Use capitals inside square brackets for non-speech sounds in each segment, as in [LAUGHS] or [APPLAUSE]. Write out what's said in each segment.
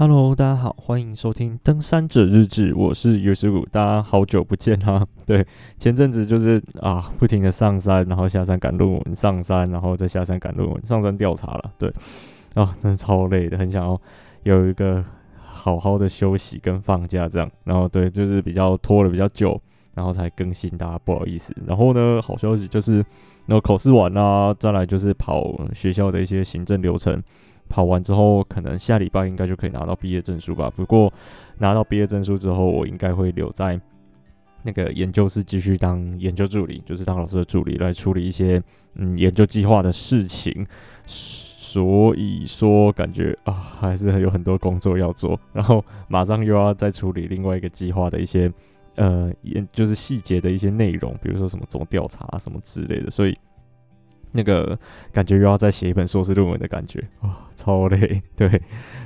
Hello，大家好，欢迎收听《登山者日志》，我是尤师傅，大家好久不见哈。[LAUGHS] 对，前阵子就是啊，不停的上山，然后下山赶论文，上山，然后再下山赶论文，上山调查了。对，啊，真的超累的，很想要有一个好好的休息跟放假这样。然后对，就是比较拖了比较久，然后才更新，大家不好意思。然后呢，好消息就是，然后考试完啦，再来就是跑学校的一些行政流程。跑完之后，可能下礼拜应该就可以拿到毕业证书吧。不过拿到毕业证书之后，我应该会留在那个研究室继续当研究助理，就是当老师的助理来处理一些嗯研究计划的事情。所以说，感觉啊还是有很多工作要做，然后马上又要再处理另外一个计划的一些呃研就是细节的一些内容，比如说什么怎么调查什么之类的，所以。那个感觉又要再写一本硕士论文的感觉哇，超累。[LAUGHS] 对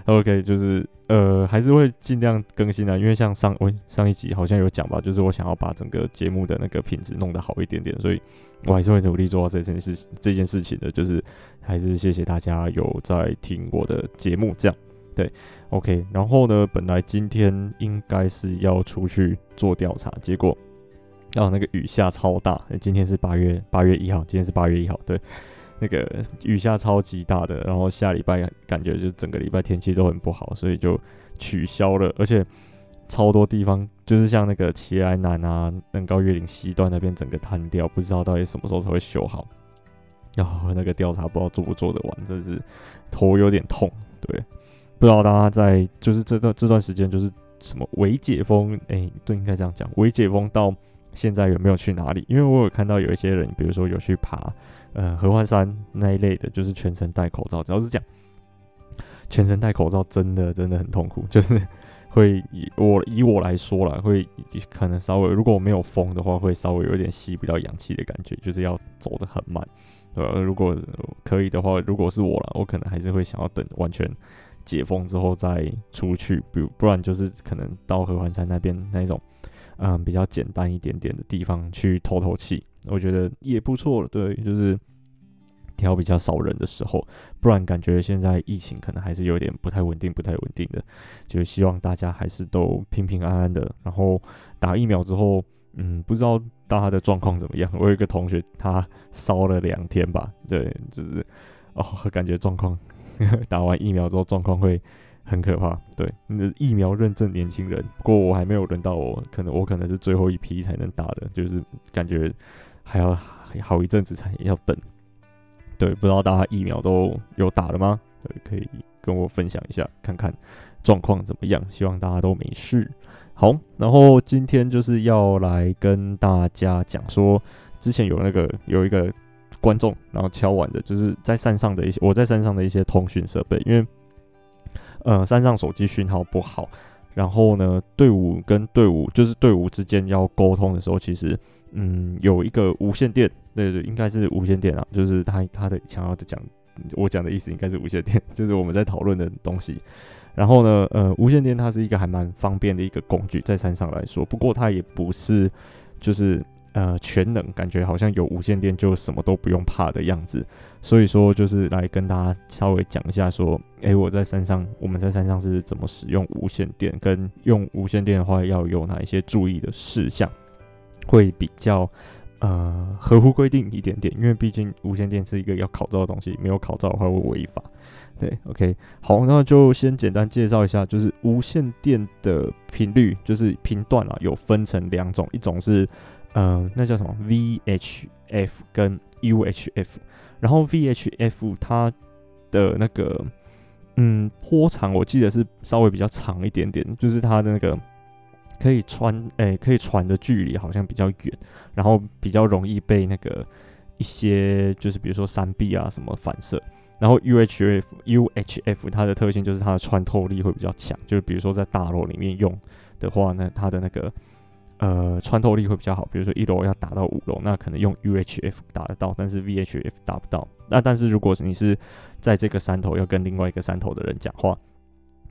，OK，就是呃，还是会尽量更新的，因为像上我上一集好像有讲吧，就是我想要把整个节目的那个品质弄得好一点点，所以我还是会努力做到这件事这件事情的。就是还是谢谢大家有在听我的节目，这样对，OK。然后呢，本来今天应该是要出去做调查，结果。然后、哦、那个雨下超大，今天是八月八月一号，今天是八月一号，对，那个雨下超级大的，然后下礼拜感觉就整个礼拜天气都很不好，所以就取消了，而且超多地方就是像那个奇莱南啊、登高越岭西段那边整个瘫掉，不知道到底什么时候才会修好。然、后那个调查不知道做不做得完，真是头有点痛。对，不知道大家在就是这段这段时间就是什么微解封，哎，对，应该这样讲，微解封到。现在有没有去哪里？因为我有看到有一些人，比如说有去爬，呃，合欢山那一类的，就是全程戴口罩。只要是讲，全程戴口罩真的真的很痛苦，[LAUGHS] 就是会以我以我来说啦，会可能稍微如果我没有风的话，会稍微有点吸不到氧气的感觉，就是要走得很慢。呃，如果可以的话，如果是我啦，我可能还是会想要等完全解封之后再出去，比如不然就是可能到合欢山那边那一种。嗯，比较简单一点点的地方去透透气，我觉得也不错。对，就是挑比较少人的时候，不然感觉现在疫情可能还是有点不太稳定，不太稳定的。就希望大家还是都平平安安的。然后打疫苗之后，嗯，不知道大家的状况怎么样？[LAUGHS] 我有一个同学，他烧了两天吧，对，就是哦，感觉状况 [LAUGHS] 打完疫苗之后状况会。很可怕，对，你的疫苗认证年轻人，不过我还没有轮到我，可能我可能是最后一批才能打的，就是感觉还要好一阵子才要等。对，不知道大家疫苗都有打了吗？对，可以跟我分享一下，看看状况怎么样。希望大家都没事。好，然后今天就是要来跟大家讲说，之前有那个有一个观众，然后敲完的，就是在山上的一些我在山上的一些通讯设备，因为。呃，山上手机讯号不好，然后呢，队伍跟队伍就是队伍之间要沟通的时候，其实，嗯，有一个无线电，对对，应该是无线电啊，就是他他的想要讲，我讲的意思应该是无线电，[LAUGHS] 就是我们在讨论的东西。然后呢，呃，无线电它是一个还蛮方便的一个工具，在山上来说，不过它也不是就是。呃，全能感觉好像有无线电就什么都不用怕的样子，所以说就是来跟大家稍微讲一下，说，诶，我在山上，我们在山上是怎么使用无线电，跟用无线电的话要有哪一些注意的事项，会比较呃合乎规定一点点，因为毕竟无线电是一个要考照的东西，没有考照的话会违法。对，OK，好，那就先简单介绍一下，就是无线电的频率，就是频段啊，有分成两种，一种是。呃，那叫什么 VHF 跟 UHF，然后 VHF 它的那个嗯波长，我记得是稍微比较长一点点，就是它的那个可以传诶、可以传的距离好像比较远，然后比较容易被那个一些就是比如说山壁啊什么反射，然后 UHF UHF 它的特性就是它的穿透力会比较强，就是比如说在大楼里面用的话呢，它的那个。呃，穿透力会比较好。比如说一楼要打到五楼，那可能用 UHF 打得到，但是 VHF 打不到。那但是如果你是在这个山头要跟另外一个山头的人讲话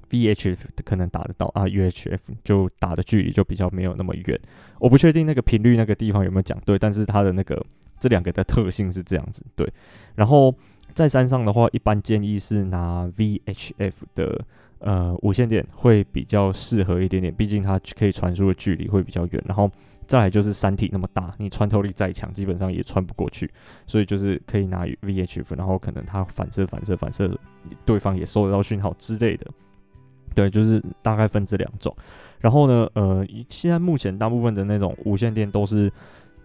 ，VHF 可能打得到啊，UHF 就打的距离就比较没有那么远。我不确定那个频率那个地方有没有讲对，但是它的那个这两个的特性是这样子。对，然后在山上的话，一般建议是拿 VHF 的。呃无线电会比较适合一点点，毕竟它可以传输的距离会比较远，然后再来就是山体那么大，你穿透力再强，基本上也穿不过去，所以就是可以拿 VHF，然后可能它反射反射反射，对方也收得到讯号之类的。对，就是大概分这两种。然后呢，呃，现在目前大部分的那种无线电都是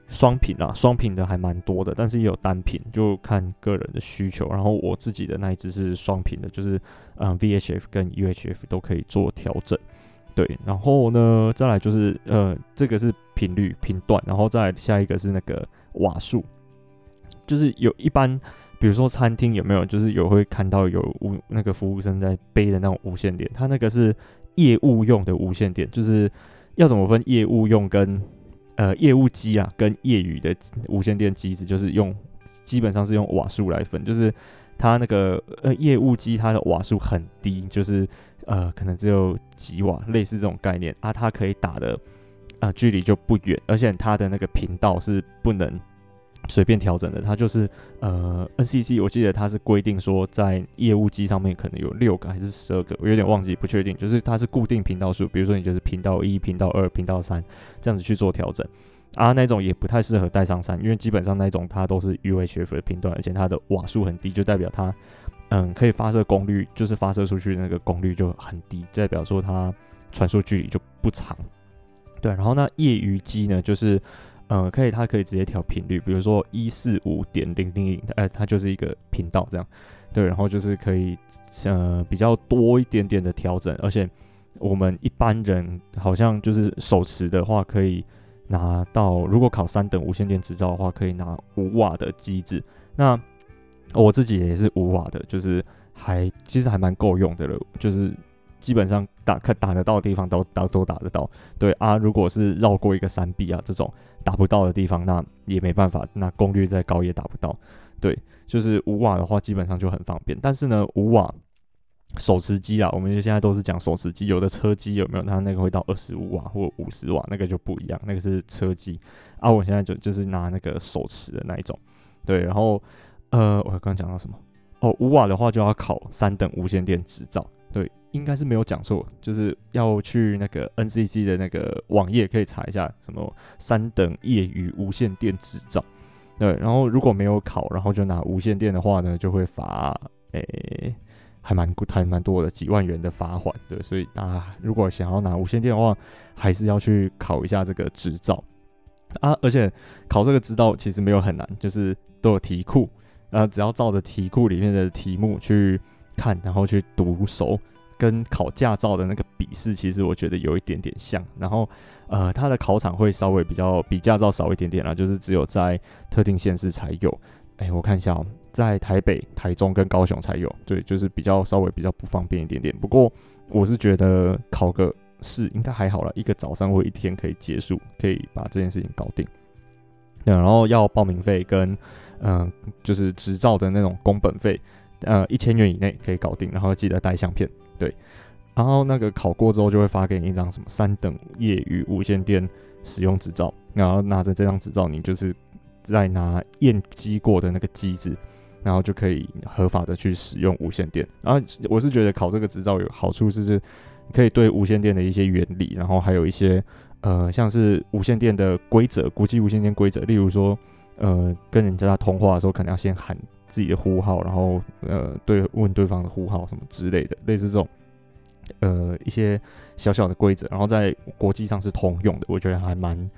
双频啊，双频的还蛮多的，但是也有单品，就看个人的需求。然后我自己的那一只是双频的，就是嗯、VHF 跟 UHF 都可以做调整。对，然后呢，再来就是呃，这个是频率频段，然后再下一个是那个瓦数，就是有一般。比如说餐厅有没有，就是有会看到有无那个服务生在背的那种无线电，它那个是业务用的无线电，就是要怎么分业务用跟呃业务机啊，跟业余的无线电机子，就是用基本上是用瓦数来分，就是它那个呃业务机它的瓦数很低，就是呃可能只有几瓦，类似这种概念啊，它可以打的啊、呃、距离就不远，而且它的那个频道是不能。随便调整的，它就是呃，NCC 我记得它是规定说，在业务机上面可能有六个还是十二个，我有点忘记不确定，就是它是固定频道数，比如说你就是频道一、频道二、频道三这样子去做调整啊，那种也不太适合带上山，因为基本上那种它都是 UHF 的频段，而且它的瓦数很低，就代表它嗯可以发射功率，就是发射出去的那个功率就很低，代表说它传输距离就不长。对，然后那业余机呢，就是。嗯，可以，它可以直接调频率，比如说一四五点零零零，哎，它就是一个频道这样，对，然后就是可以，呃，比较多一点点的调整，而且我们一般人好像就是手持的话，可以拿到，如果考三等无线电执照的话，可以拿五瓦的机子，那我自己也是五瓦的，就是还其实还蛮够用的了，就是。基本上打可打得到的地方都打都打得到，对啊，如果是绕过一个山壁啊这种打不到的地方，那也没办法，那功率再高也打不到。对，就是五瓦的话，基本上就很方便。但是呢，五瓦手持机啊，我们就现在都是讲手持机，有的车机有没有？它那个会到二十五瓦或五十瓦，那个就不一样，那个是车机啊。我现在就就是拿那个手持的那一种，对，然后呃，我刚刚讲到什么？哦，五瓦的话就要考三等无线电执照，应该是没有讲错，就是要去那个 NCC 的那个网页可以查一下什么三等业余无线电执照。对，然后如果没有考，然后就拿无线电的话呢，就会罚诶，还蛮还蛮多的几万元的罚款。对，所以大家如果想要拿无线电的话，还是要去考一下这个执照啊。而且考这个执照其实没有很难，就是都有题库，然后只要照着题库里面的题目去看，然后去读熟。跟考驾照的那个笔试，其实我觉得有一点点像。然后，呃，它的考场会稍微比较比驾照少一点点啦，就是只有在特定县市才有。哎，我看一下哦，在台北、台中跟高雄才有。对，就是比较稍微比较不方便一点点。不过，我是觉得考个试应该还好啦，一个早上或一天可以结束，可以把这件事情搞定。对，然后要报名费跟嗯、就是执照的那种工本费，呃，一千元以内可以搞定。然后记得带相片。对，然后那个考过之后就会发给你一张什么三等业余无线电使用执照，然后拿着这张执照，你就是再拿验机过的那个机子，然后就可以合法的去使用无线电。然后我是觉得考这个执照有好处，就是可以对无线电的一些原理，然后还有一些呃像是无线电的规则，国际无线电规则，例如说呃跟人家通话的时候，可能要先喊。自己的呼号，然后呃，对，问对方的呼号什么之类的，类似这种呃一些小小的规则，然后在国际上是通用的，我觉得还蛮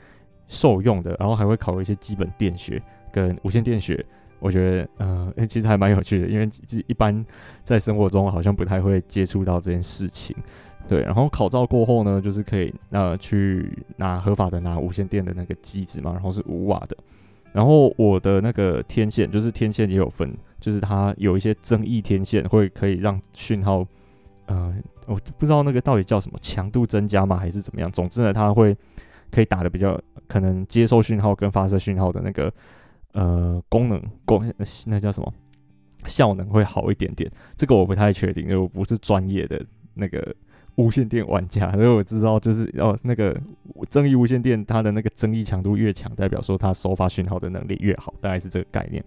受用的。然后还会考一些基本电学跟无线电学，我觉得呃其实还蛮有趣的，因为一般在生活中好像不太会接触到这件事情。对，然后考照过后呢，就是可以呃去拿合法的拿无线电的那个机子嘛，然后是五瓦的。然后我的那个天线，就是天线也有分，就是它有一些增益天线会可以让讯号，呃，我不知道那个到底叫什么强度增加吗，还是怎么样？总之呢，它会可以打得比较可能接收讯号跟发射讯号的那个呃功能功那叫什么效能会好一点点。这个我不太确定，因为我不是专业的那个。无线电玩家，[LAUGHS] 所以我知道，就是哦，那个争议无线电，它的那个争议强度越强，代表说它收发讯号的能力越好，大概是这个概念。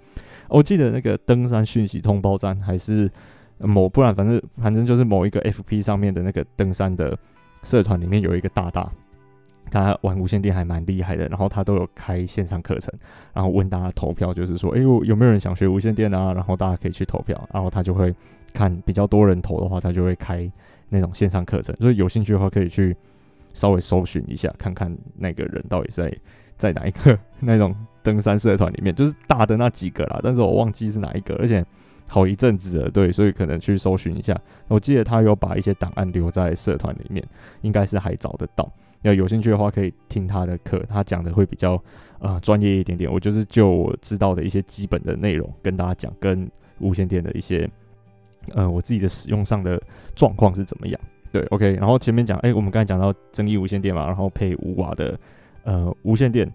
我记得那个登山讯息通报站还是某，不然反正反正就是某一个 FP 上面的那个登山的社团里面有一个大大。他玩无线电还蛮厉害的，然后他都有开线上课程，然后问大家投票，就是说，哎呦，有没有人想学无线电啊？然后大家可以去投票，然后他就会看比较多人投的话，他就会开那种线上课程。所以有兴趣的话，可以去稍微搜寻一下，看看那个人到底在在哪一个 [LAUGHS] 那种登山社团里面，就是大的那几个啦，但是我忘记是哪一个，而且好一阵子了，对，所以可能去搜寻一下。我记得他有把一些档案留在社团里面，应该是还找得到。要有兴趣的话，可以听他的课，他讲的会比较呃专业一点点。我就是就我知道的一些基本的内容跟大家讲，跟无线电的一些呃我自己的使用上的状况是怎么样。对，OK。然后前面讲，哎、我们刚才讲到增益无线电嘛，然后配五瓦的呃无线电，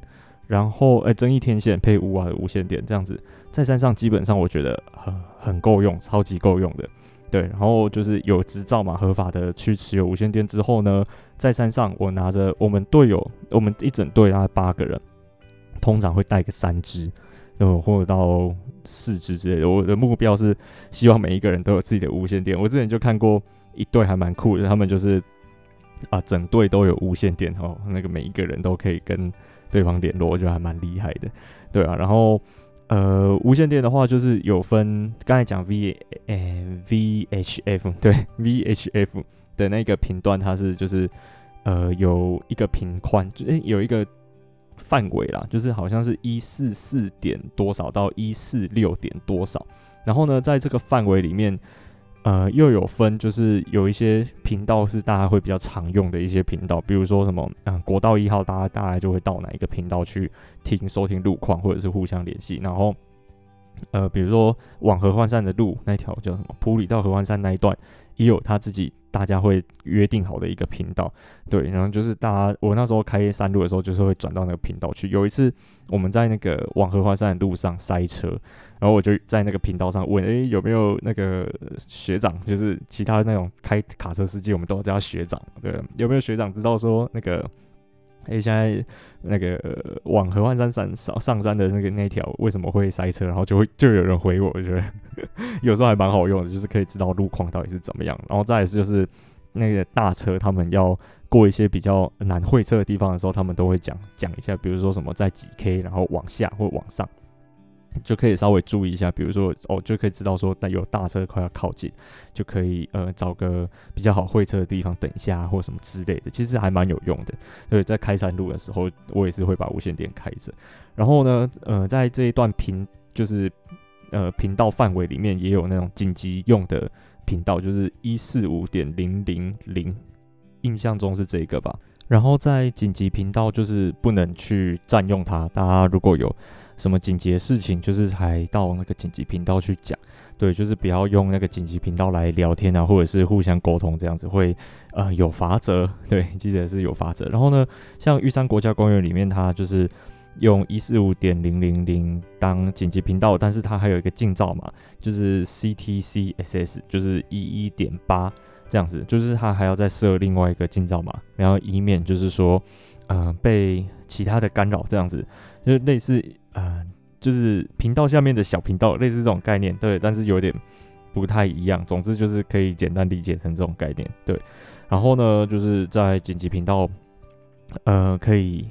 然后哎、欸、增益天线配五瓦的无线电，这样子在山上基本上我觉得很很够用，超级够用的。对，然后就是有执照嘛，合法的去持有无线电之后呢，在山上我拿着我们队友，我们一整队大概八个人，通常会带个三支，然后，或者到四支之类的。我的目标是希望每一个人都有自己的无线电。我之前就看过一对还蛮酷的，他们就是啊，整队都有无线电哦，那个每一个人都可以跟对方联络，我觉得还蛮厉害的。对啊，然后。呃，无线电的话，就是有分刚才讲 V 呃、VHF 对 VHF 的那个频段，它是就是呃有一个频宽，就、欸、有一个范围啦，就是好像是一四四点多少到一四六点多少，然后呢，在这个范围里面。呃，又有分，就是有一些频道是大家会比较常用的一些频道，比如说什么，嗯、国道一号，大家大概就会到哪一个频道去听收听路况，或者是互相联系。然后，呃，比如说往合欢山的路那条叫什么，普里到合欢山那一段，也有他自己。大家会约定好的一个频道，对，然后就是大家，我那时候开山路的时候，就是会转到那个频道去。有一次我们在那个往荷花山的路上塞车，然后我就在那个频道上问，诶，有没有那个学长，就是其他那种开卡车司机，我们都叫学长，对，有没有学长知道说那个？哎，现在那个往合欢山山上上山的那个那条为什么会塞车？然后就会就有人回我，我觉得 [LAUGHS] 有时候还蛮好用的，就是可以知道路况到底是怎么样。然后再来是就是那个大车，他们要过一些比较难会车的地方的时候，他们都会讲讲一下，比如说什么在几 K，然后往下或往上。就可以稍微注意一下，比如说哦，就可以知道说，有大车快要靠近，就可以呃找个比较好会车的地方等一下，或什么之类的，其实还蛮有用的。所以在开山路的时候，我也是会把无线电开着。然后呢，呃，在这一段频就是呃频道范围里面，也有那种紧急用的频道，就是一四五点零零零，印象中是这个吧。然后在紧急频道就是不能去占用它，大家如果有。什么紧急的事情，就是还到那个紧急频道去讲，对，就是不要用那个紧急频道来聊天啊，或者是互相沟通这样子会，呃，有罚则，[LAUGHS] 对，记得是有罚则。然后呢，像玉山国家公园里面，它就是用一四五点零零零当紧急频道，但是它还有一个近照码，就是 CTCSS，就是一一点八这样子，就是它还要再设另外一个近照码，然后以免就是说，呃，被其他的干扰这样子，就是类似。呃，就是频道下面的小频道，类似这种概念，对，但是有点不太一样。总之就是可以简单理解成这种概念，对。然后呢，就是在紧急频道，呃，可以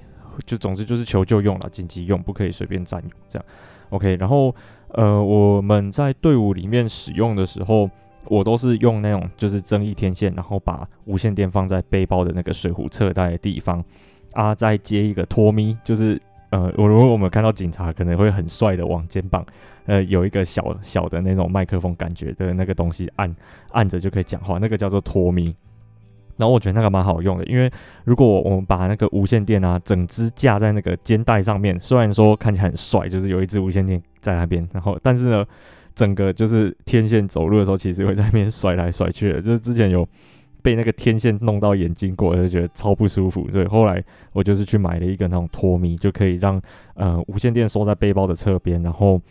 就总之就是求救用了，紧急用，不可以随便占用，这样。OK，然后呃，我们在队伍里面使用的时候，我都是用那种就是增益天线，然后把无线电放在背包的那个水壶侧带的地方，啊，再接一个托咪，就是。呃，我如果我们看到警察，可能会很帅的往肩膀，呃，有一个小小的那种麦克风感觉的那个东西按，按着就可以讲话，那个叫做托咪。然后我觉得那个蛮好用的，因为如果我们把那个无线电啊，整支架在那个肩带上面，虽然说看起来很帅，就是有一支无线电在那边，然后但是呢，整个就是天线走路的时候，其实会在那边 [LAUGHS] 甩来甩去的，就是之前有。被那个天线弄到眼睛过，就觉得超不舒服。所以后来我就是去买了一个那种托咪，就可以让呃无线电收在背包的侧边，然后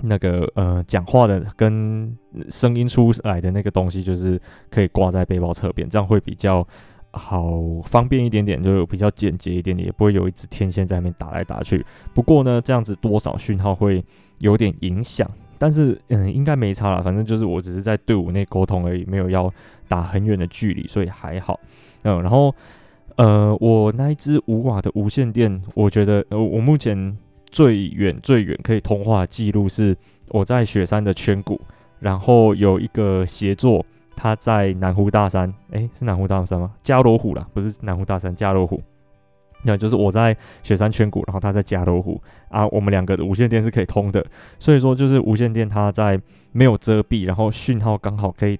那个呃讲话的跟声音出来的那个东西，就是可以挂在背包侧边，这样会比较好方便一点点，就比较简洁一点点，也不会有一支天线在那边打来打去。不过呢，这样子多少讯号会有点影响。但是嗯，应该没差啦，反正就是我只是在队伍内沟通而已，没有要打很远的距离，所以还好。嗯，然后呃，我那一支五瓦的无线电，我觉得呃，我目前最远最远可以通话记录是我在雪山的圈谷，然后有一个协作，他在南湖大山，诶，是南湖大山吗？加罗湖啦，不是南湖大山，加罗湖。那就是我在雪山圈谷，然后他在加罗湖啊，我们两个的无线电是可以通的，所以说就是无线电它在没有遮蔽，然后讯号刚好可以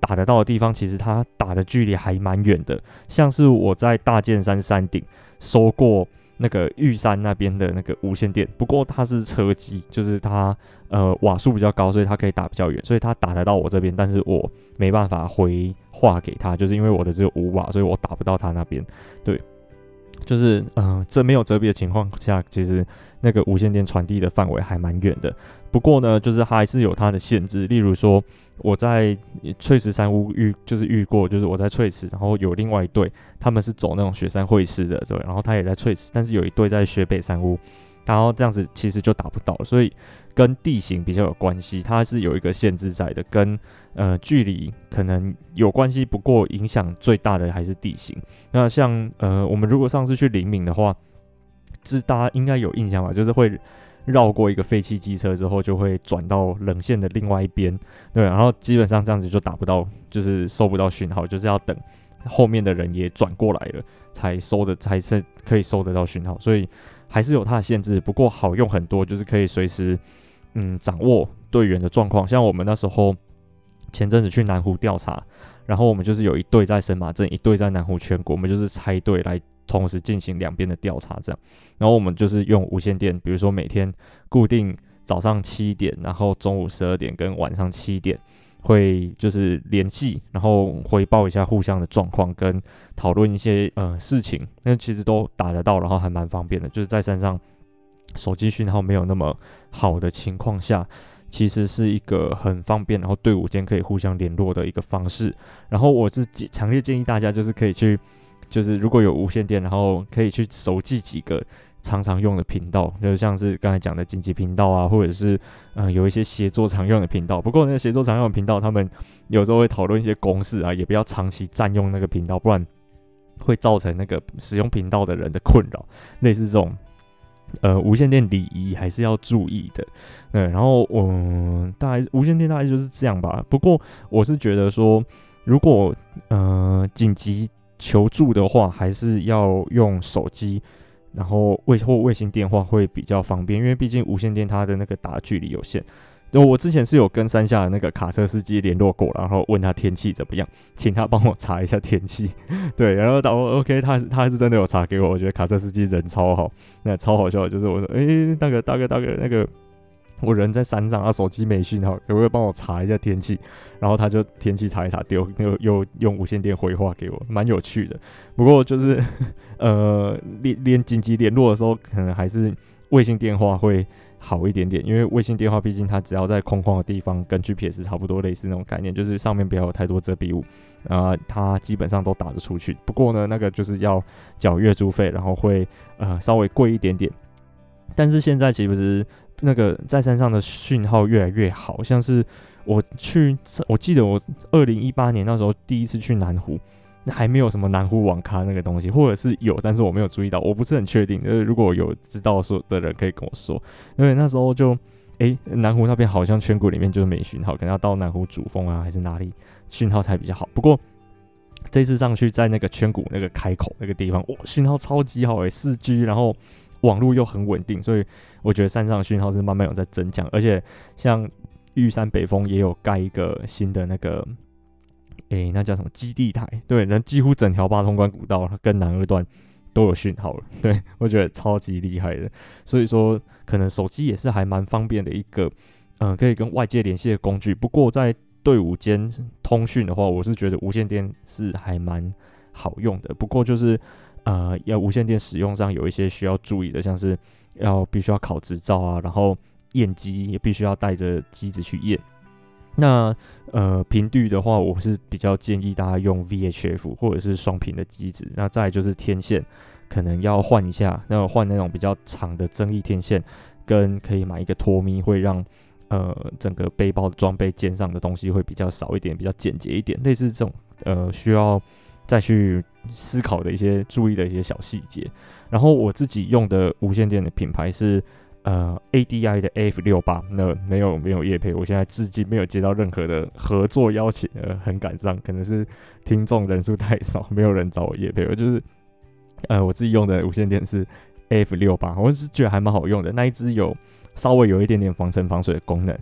打得到的地方，其实它打的距离还蛮远的。像是我在大剑山山顶收过那个玉山那边的那个无线电，不过它是车机，就是它呃瓦数比较高，所以它可以打比较远，所以它打得到我这边，但是我没办法回话给他，就是因为我的只有五瓦，所以我打不到他那边，对。就是，嗯、这没有遮蔽的情况下，其实那个无线电传递的范围还蛮远的。不过呢，就是它还是有它的限制。例如说，我在翠池山屋遇，就是遇过，就是我在翠池，然后有另外一队，他们是走那种雪山会师的，对，然后他也在翠池，但是有一队在雪北山屋，然后这样子其实就打不到，所以。跟地形比较有关系，它是有一个限制在的，跟呃距离可能有关系。不过影响最大的还是地形。那像呃我们如果上次去灵敏的话，是大家应该有印象吧？就是会绕过一个废弃机车之后，就会转到冷线的另外一边，对，然后基本上这样子就打不到，就是收不到讯号，就是要等后面的人也转过来了，才收的才是可以收得到讯号。所以还是有它的限制，不过好用很多，就是可以随时。嗯，掌握队员的状况，像我们那时候前阵子去南湖调查，然后我们就是有一队在神马镇，一队在南湖全国，我们就是拆队来同时进行两边的调查，这样。然后我们就是用无线电，比如说每天固定早上七点，然后中午十二点跟晚上七点会就是联系，然后回报一下互相的状况，跟讨论一些呃事情，那其实都打得到，然后还蛮方便的，就是在山上。手机讯号没有那么好的情况下，其实是一个很方便，然后队伍间可以互相联络的一个方式。然后我是强烈建议大家，就是可以去，就是如果有无线电，然后可以去熟记几个常常用的频道，就像是刚才讲的紧急频道啊，或者是嗯、有一些协作常用的频道。不过那协作常用的频道，他们有时候会讨论一些公式啊，也不要长期占用那个频道，不然会造成那个使用频道的人的困扰。类似这种。呃，无线电礼仪还是要注意的，嗯，然后嗯，大概无线电大概就是这样吧。不过我是觉得说，如果呃紧急求助的话，还是要用手机，然后卫或卫星电话会比较方便，因为毕竟无线电它的那个打距离有限。就我之前是有跟山下的那个卡车司机联络过，然后问他天气怎么样，请他帮我查一下天气。[LAUGHS] 对，然后到 OK，他是他是真的有查给我，我觉得卡车司机人超好，那超好笑就是我说，诶，大哥大哥大哥那个，我人在山上啊，手机没信号，可不可以帮我查一下天气？然后他就天气查一查，丢又又用无线电回话给我，蛮有趣的。不过就是 [LAUGHS] 呃，连连紧急联络的时候，可能还是卫星电话会。好一点点，因为卫星电话毕竟它只要在空旷的地方，跟 GPS 差不多类似那种概念，就是上面不要有太多遮蔽物，啊、它基本上都打得出去。不过呢，那个就是要缴月租费，然后会呃稍微贵一点点。但是现在其实那个在山上的讯号越来越好，像是我去，我记得我二零一八年那时候第一次去南湖。还没有什么南湖网咖那个东西，或者是有，但是我没有注意到，我不是很确定。就是如果有知道说的人可以跟我说，因为那时候就，诶、南湖那边好像圈谷里面就是没讯号，可能要到南湖主峰啊还是哪里讯号才比较好。不过这次上去在那个圈谷那个开口那个地方，哇，讯号超级好诶、欸，四 G，然后网络又很稳定，所以我觉得山上的讯号是慢慢有在增强，而且像玉山北峰也有盖一个新的那个。诶、那叫什么基地台？对，那几乎整条八通关古道跟南二段都有讯号了。[LAUGHS] 对，我觉得超级厉害的。所以说，可能手机也是还蛮方便的一个，嗯、可以跟外界联系的工具。不过在队伍间通讯的话，我是觉得无线电是还蛮好用的。不过就是，呃，要无线电使用上有一些需要注意的，像是要必须要考执照啊，然后验机也必须要带着机子去验。那呃频率的话，我是比较建议大家用 VHF 或者是双频的机子。那再就是天线，可能要换一下，那换那种比较长的增益天线，跟可以买一个托咪，会让呃整个背包装备肩上的东西会比较少一点，比较简洁一点，类似这种呃需要再去思考的一些注意的一些小细节。然后我自己用的无线电的品牌是。呃，ADI 的 F 六八，那没有没有业配，我现在至今没有接到任何的合作邀请，呃，很感伤，可能是听众人数太少，没有人找我业配。我就是，呃，我自己用的无线电是 F 六八，我是觉得还蛮好用的。那一支有稍微有一点点防尘防水的功能，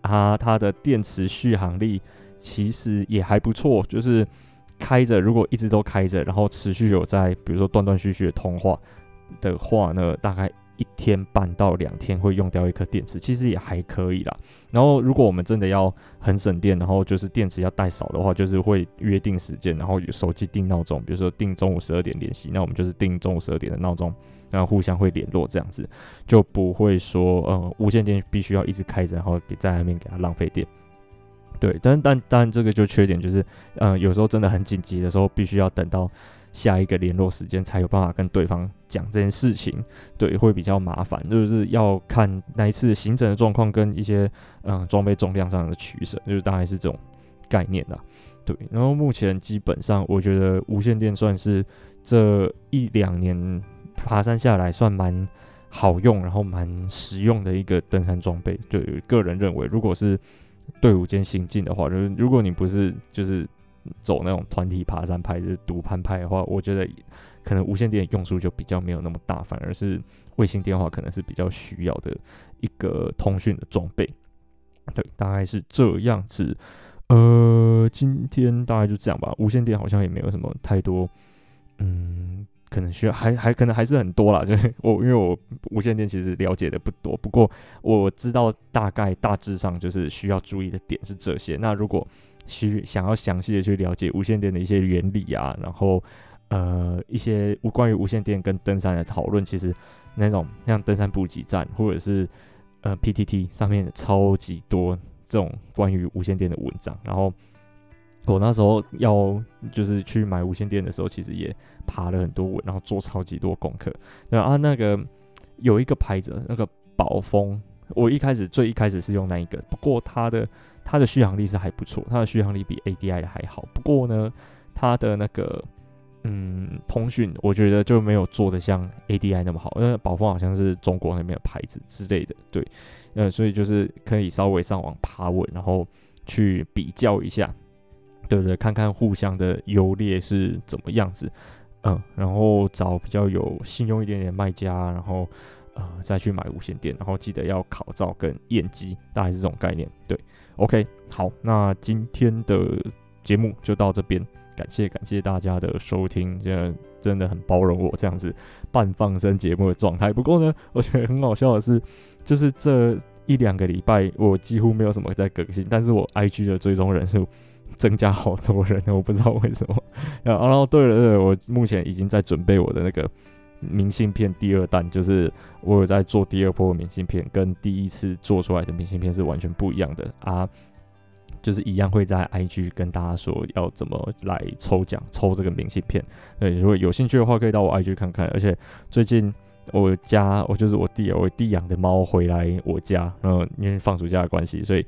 啊，它的电池续航力其实也还不错，就是开着，如果一直都开着，然后持续有在，比如说断断续续的通话的话呢，大概。一天半到两天会用掉一颗电池，其实也还可以啦。然后如果我们真的要很省电，然后就是电池要带少的话，就是会约定时间，然后手机定闹钟，比如说定中午十二点联系，那我们就是定中午十二点的闹钟，然后互相会联络这样子，就不会说呃无线电必须要一直开着，然后给在外面给它浪费电。对，但但但这个就缺点就是，呃有时候真的很紧急的时候，必须要等到。下一个联络时间才有办法跟对方讲这件事情，对，会比较麻烦，就是要看那一次行程的状况跟一些嗯装备重量上的取舍，就是大概是这种概念啦，对。然后目前基本上我觉得无线电算是这一两年爬山下来算蛮好用，然后蛮实用的一个登山装备。对，个人认为，如果是队伍间行进的话，就是如果你不是就是。走那种团体爬山派，就是独攀派的话，我觉得可能无线电用处就比较没有那么大，反而是卫星电话可能是比较需要的一个通讯的装备。对，大概是这样子。呃，今天大概就这样吧。无线电好像也没有什么太多，嗯，可能需要还还可能还是很多啦。[LAUGHS] 就是我因为我无线电其实了解的不多，不过我知道大概大致上就是需要注意的点是这些。那如果需想要详细的去了解无线电的一些原理啊，然后呃一些无关于无线电跟登山的讨论，其实那种像登山补给站或者是呃 PTT 上面超级多这种关于无线电的文章。然后我那时候要就是去买无线电的时候，其实也爬了很多文，然后做超级多功课。然后啊，那个有一个牌子，那个宝丰，我一开始最一开始是用那一个，不过它的。它的续航力是还不错，它的续航力比 ADI 的还好。不过呢，它的那个嗯通讯，我觉得就没有做的像 ADI 那么好。因为宝丰好像是中国那边的牌子之类的，对，呃，所以就是可以稍微上网爬文，然后去比较一下，对不对？看看互相的优劣是怎么样子，嗯，然后找比较有信用一点点卖家，然后呃再去买无线电，然后记得要考照跟验机，大概是这种概念，对。OK，好，那今天的节目就到这边，感谢感谢大家的收听，现在真的很包容我这样子半放生节目的状态。不过呢，我觉得很好笑的是，就是这一两个礼拜我几乎没有什么在更新，但是我 IG 的追踪人数增加好多人，[LAUGHS] 我不知道为什么。[LAUGHS] 然后对了对了，我目前已经在准备我的那个。明信片第二弹，就是我有在做第二波明信片，跟第一次做出来的明信片是完全不一样的啊，就是一样会在 IG 跟大家说要怎么来抽奖抽这个明信片。对，如果有兴趣的话，可以到我 IG 看看。而且最近我家我就是我弟我弟养的猫回来我家，然后因为放暑假的关系，所以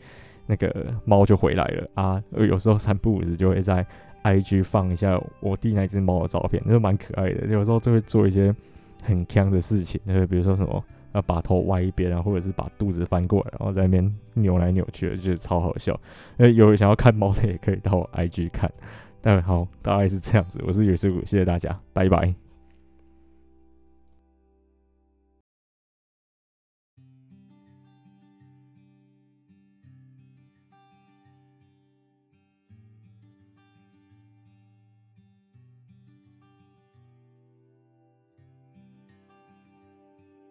那个猫就回来了啊。有时候三不五时就会在。IG 放一下我弟那只猫的照片，就蛮可爱的。有时候就会做一些很锵的事情，就是比如说什么要把头歪一边啊，或者是把肚子翻过来，然后在那边扭来扭去的，就觉得超好笑。呃，有想要看猫的也可以到我 IG 看。但好，大概是这样子。我是宇师傅，谢谢大家，拜拜。